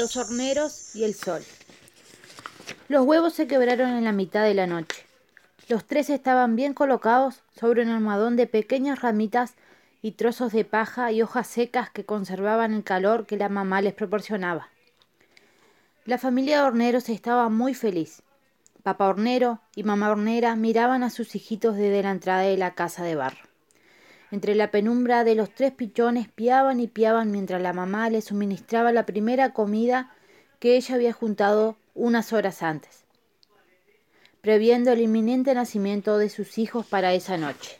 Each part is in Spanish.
Los horneros y el sol. Los huevos se quebraron en la mitad de la noche. Los tres estaban bien colocados sobre un almohadón de pequeñas ramitas y trozos de paja y hojas secas que conservaban el calor que la mamá les proporcionaba. La familia de horneros estaba muy feliz. Papá hornero y mamá hornera miraban a sus hijitos desde la entrada de la casa de barro. Entre la penumbra de los tres pichones piaban y piaban mientras la mamá les suministraba la primera comida que ella había juntado unas horas antes, previendo el inminente nacimiento de sus hijos para esa noche.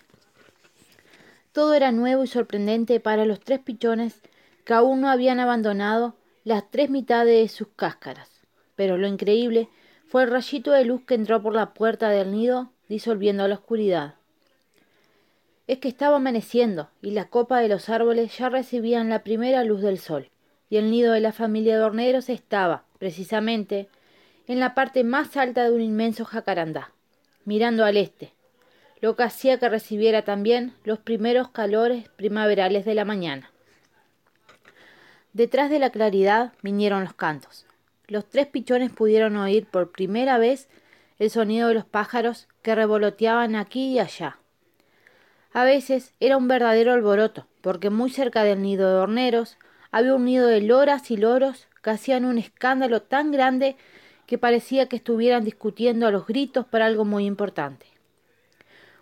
Todo era nuevo y sorprendente para los tres pichones que aún no habían abandonado las tres mitades de sus cáscaras. Pero lo increíble fue el rayito de luz que entró por la puerta del nido, disolviendo la oscuridad es que estaba amaneciendo y la copa de los árboles ya recibían la primera luz del sol, y el nido de la familia de horneros estaba, precisamente, en la parte más alta de un inmenso jacarandá, mirando al este, lo que hacía que recibiera también los primeros calores primaverales de la mañana. Detrás de la claridad vinieron los cantos. Los tres pichones pudieron oír por primera vez el sonido de los pájaros que revoloteaban aquí y allá, a veces era un verdadero alboroto, porque muy cerca del nido de horneros había un nido de loras y loros que hacían un escándalo tan grande que parecía que estuvieran discutiendo a los gritos para algo muy importante.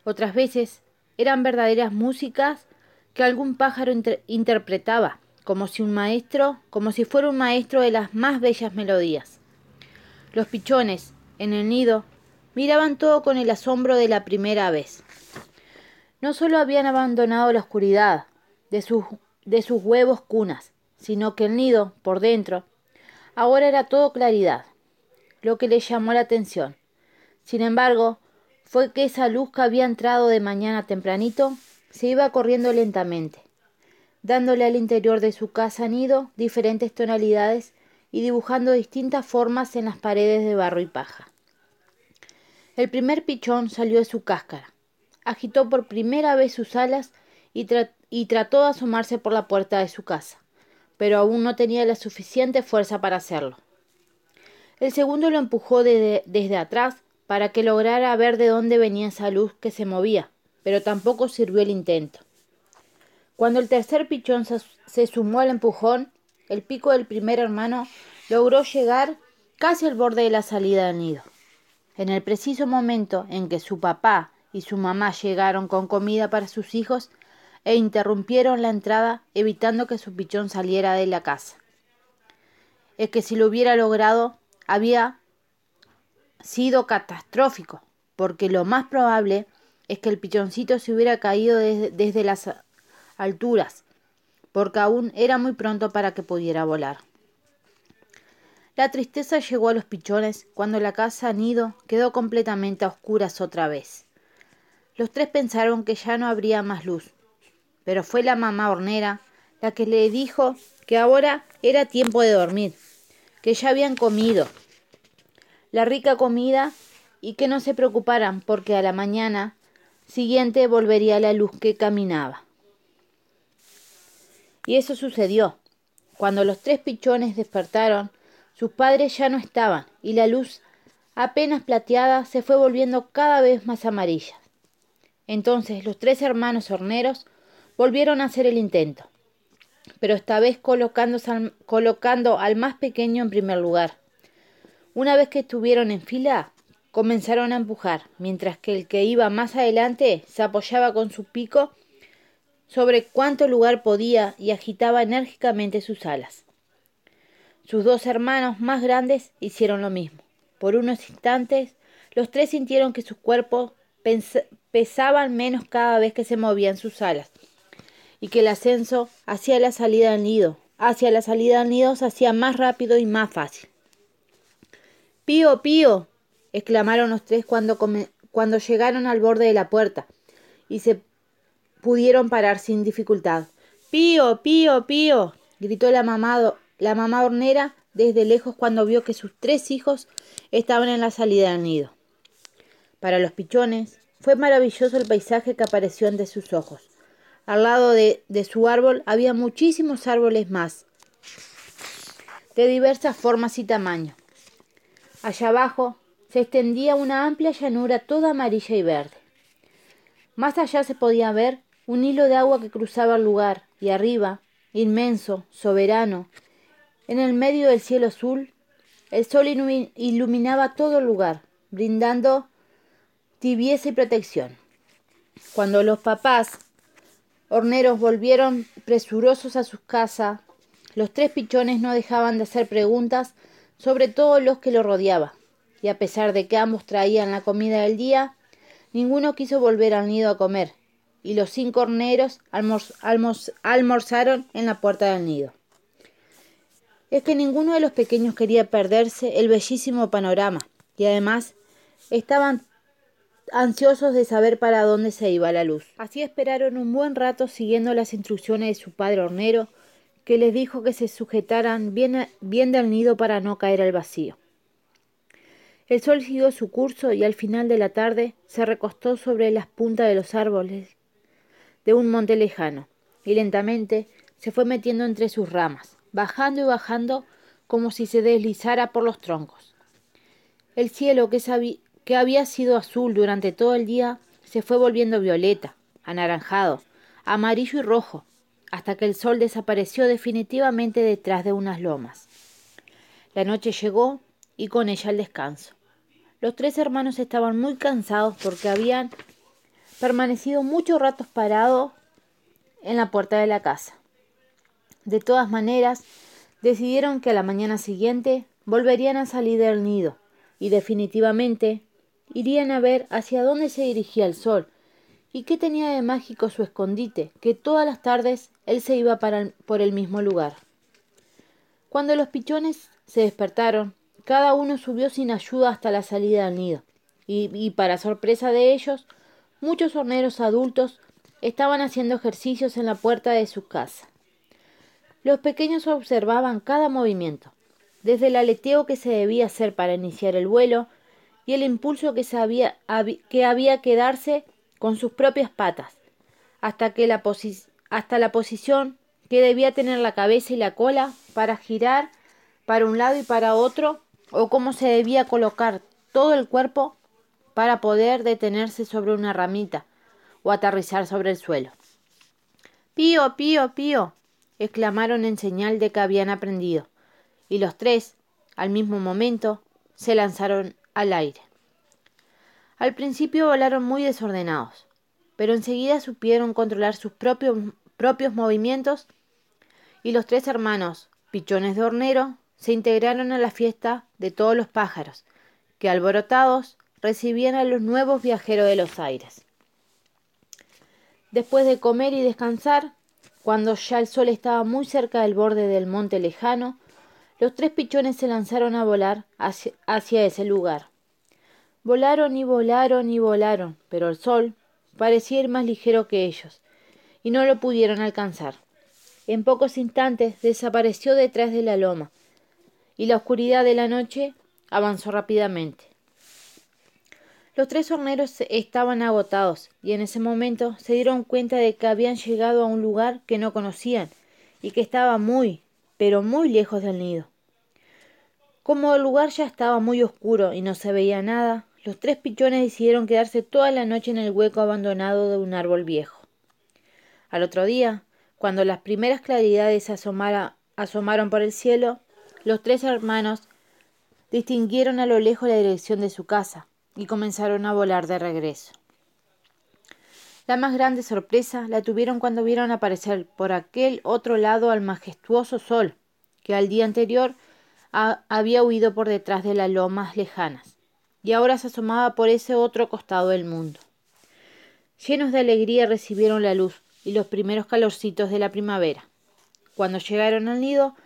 Otras veces eran verdaderas músicas que algún pájaro interpretaba, como si un maestro, como si fuera un maestro de las más bellas melodías. Los pichones, en el nido, miraban todo con el asombro de la primera vez. No solo habían abandonado la oscuridad de sus, de sus huevos cunas, sino que el nido, por dentro, ahora era todo claridad, lo que les llamó la atención. Sin embargo, fue que esa luz que había entrado de mañana tempranito se iba corriendo lentamente, dándole al interior de su casa nido diferentes tonalidades y dibujando distintas formas en las paredes de barro y paja. El primer pichón salió de su cáscara, agitó por primera vez sus alas y, trató de asomarse por la puerta de su casa, pero aún no tenía la suficiente fuerza para hacerlo. El segundo lo empujó desde atrás para que lograra ver de dónde venía esa luz que se movía, pero tampoco sirvió el intento. Cuando el tercer pichón se sumó al empujón, el pico del primer hermano logró llegar casi al borde de la salida del nido. En el preciso momento en que su papá y su mamá llegaron con comida para sus hijos e interrumpieron la entrada evitando que su pichón saliera de la casa. Es que si lo hubiera logrado había sido catastrófico, porque lo más probable es que el pichoncito se hubiera caído desde, desde las alturas, porque aún era muy pronto para que pudiera volar. La tristeza llegó a los pichones cuando la casa nido quedó completamente a oscuras otra vez. Los tres pensaron que ya no habría más luz, pero fue la mamá hornera la que le dijo que ahora era tiempo de dormir, que ya habían comido la rica comida y que no se preocuparan porque a la mañana siguiente volvería la luz que caminaba. Y eso sucedió. Cuando los tres pichones despertaron, sus padres ya no estaban y la luz apenas plateada se fue volviendo cada vez más amarilla. Entonces los tres hermanos horneros volvieron a hacer el intento, pero esta vez colocando al más pequeño en primer lugar. Una vez que estuvieron en fila, comenzaron a empujar, mientras que el que iba más adelante se apoyaba con su pico sobre cuánto lugar podía y agitaba enérgicamente sus alas. Sus dos hermanos más grandes hicieron lo mismo. Por unos instantes, los tres sintieron que sus cuerpos pesaban menos cada vez que se movían sus alas, y que el ascenso hacia la salida del nido, hacia la salida del nido se hacía más rápido y más fácil. Pío, pío, exclamaron los tres cuando, cuando llegaron al borde de la puerta y se pudieron parar sin dificultad. Pío, pío, pío, gritó la mamá, la mamá hornera desde lejos cuando vio que sus tres hijos estaban en la salida del nido. Para los pichones fue maravilloso el paisaje que apareció ante sus ojos. Al lado de, su árbol había muchísimos árboles más, de diversas formas y tamaños. Allá abajo se extendía una amplia llanura toda amarilla y verde. Más allá se podía ver un hilo de agua que cruzaba el lugar, y arriba, inmenso, soberano, en el medio del cielo azul, el sol iluminaba todo el lugar, brindando tibieza y protección. Cuando los papás horneros volvieron presurosos a sus casas, los tres pichones no dejaban de hacer preguntas sobre todos los que lo rodeaban, y a pesar de que ambos traían la comida del día, ninguno quiso volver al nido a comer, y los cinco horneros almorzaron en la puerta del nido. Es que ninguno de los pequeños quería perderse el bellísimo panorama, y además estaban ansiosos de saber para dónde se iba la luz. Así esperaron un buen rato siguiendo las instrucciones de su padre hornero, que les dijo que se sujetaran bien, del nido para no caer al vacío. El sol siguió su curso y al final de la tarde se recostó sobre las puntas de los árboles de un monte lejano, y lentamente se fue metiendo entre sus ramas, bajando y bajando como si se deslizara por los troncos. El cielo que, que había sido azul durante todo el día se fue volviendo violeta, anaranjado, amarillo y rojo, hasta que el sol desapareció definitivamente detrás de unas lomas. La noche llegó y con ella el descanso. Los tres hermanos estaban muy cansados porque habían permanecido muchos ratos parados en la puerta de la casa. De todas maneras, decidieron que a la mañana siguiente volverían a salir del nido y definitivamente irían a ver hacia dónde se dirigía el sol y qué tenía de mágico su escondite, que todas las tardes él se iba para por el mismo lugar. Cuando los pichones se despertaron, cada uno subió sin ayuda hasta la salida del nido, y, y para sorpresa de ellos, muchos horneros adultos estaban haciendo ejercicios en la puerta de su casa. Los pequeños observaban cada movimiento, desde el aleteo que se debía hacer para iniciar el vuelo y el impulso que, había, que había que darse con sus propias patas, hasta, que la, hasta la posición que debía tener la cabeza y la cola para girar para un lado y para otro, o cómo se debía colocar todo el cuerpo para poder detenerse sobre una ramita o aterrizar sobre el suelo. Pío, pío, pío, exclamaron en señal de que habían aprendido, y los tres, al mismo momento, se lanzaron al aire. Al principio volaron muy desordenados, pero enseguida supieron controlar sus propios, propios movimientos y los tres hermanos, pichones de hornero, se integraron a la fiesta de todos los pájaros, que alborotados recibían a los nuevos viajeros de los aires. Después de comer y descansar, cuando ya el sol estaba muy cerca del borde del monte lejano, los tres pichones se lanzaron a volar hacia, ese lugar. Volaron y volaron y volaron, pero el sol parecía ir más ligero que ellos, y no lo pudieron alcanzar. En pocos instantes desapareció detrás de la loma, y la oscuridad de la noche avanzó rápidamente. Los tres horneros estaban agotados y en ese momento se dieron cuenta de que habían llegado a un lugar que no conocían y que estaba muy, pero muy lejos del nido. Como el lugar ya estaba muy oscuro y no se veía nada, los tres pichones decidieron quedarse toda la noche en el hueco abandonado de un árbol viejo. Al otro día, cuando las primeras claridades asomaron por el cielo, los tres hermanos distinguieron a lo lejos la dirección de su casa y comenzaron a volar de regreso. La más grande sorpresa la tuvieron cuando vieron aparecer por aquel otro lado al majestuoso sol, que al día anterior había huido por detrás de las lomas lejanas, y ahora se asomaba por ese otro costado del mundo. Llenos de alegría recibieron la luz, y los primeros calorcitos de la primavera. Cuando llegaron al nido,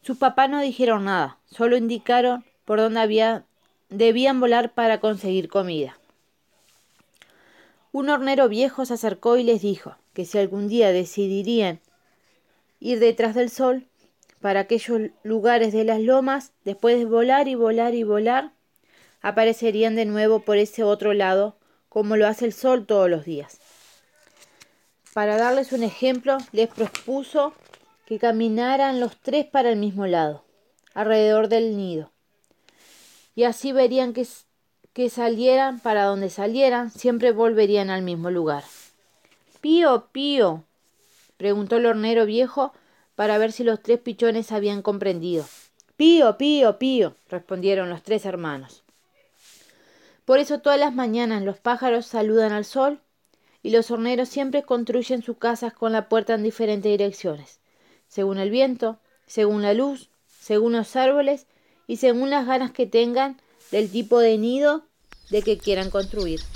sus papás no dijeron nada, solo indicaron por dónde debían volar para conseguir comida. Un hornero viejo se acercó y les dijo que si algún día decidirían ir detrás del sol, para aquellos lugares de las lomas, después de volar y volar y volar, aparecerían de nuevo por ese otro lado, como lo hace el sol todos los días. Para darles un ejemplo, les propuso que caminaran los tres para el mismo lado, alrededor del nido. Y así verían que, que salieran para donde salieran, siempre volverían al mismo lugar. Pío, pío, preguntó el hornero viejo para ver si los tres pichones habían comprendido. Pío, pío, pío, respondieron los tres hermanos. Por eso todas las mañanas los pájaros saludan al sol y los horneros siempre construyen sus casas con la puerta en diferentes direcciones, según el viento, según la luz, según los árboles y según las ganas que tengan del tipo de nido de que quieran construir.